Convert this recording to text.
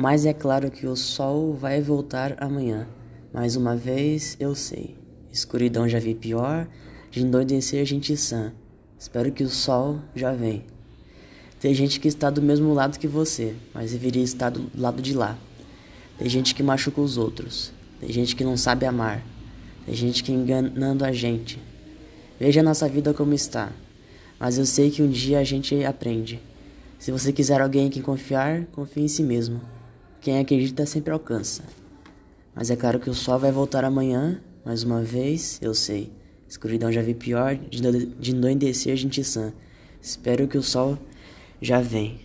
Mas é claro que o sol vai voltar amanhã. Mais uma vez, eu sei. Escuridão já vi pior, de endoidecer gente sã. Espero que o sol já vem. Tem gente que está do mesmo lado que você, mas deveria estar do lado de lá. Tem gente que machuca os outros. Tem gente que não sabe amar. Tem gente que enganando a gente. Veja a nossa vida como está. Mas eu sei que um dia a gente aprende. Se você quiser alguém em quem confiar, confie em si mesmo. Quem acredita sempre alcança. Mas é claro que o sol vai voltar amanhã, mais uma vez, eu sei. Escuridão já vi pior, de endoidecer a gente sã. Espero que o sol já vem.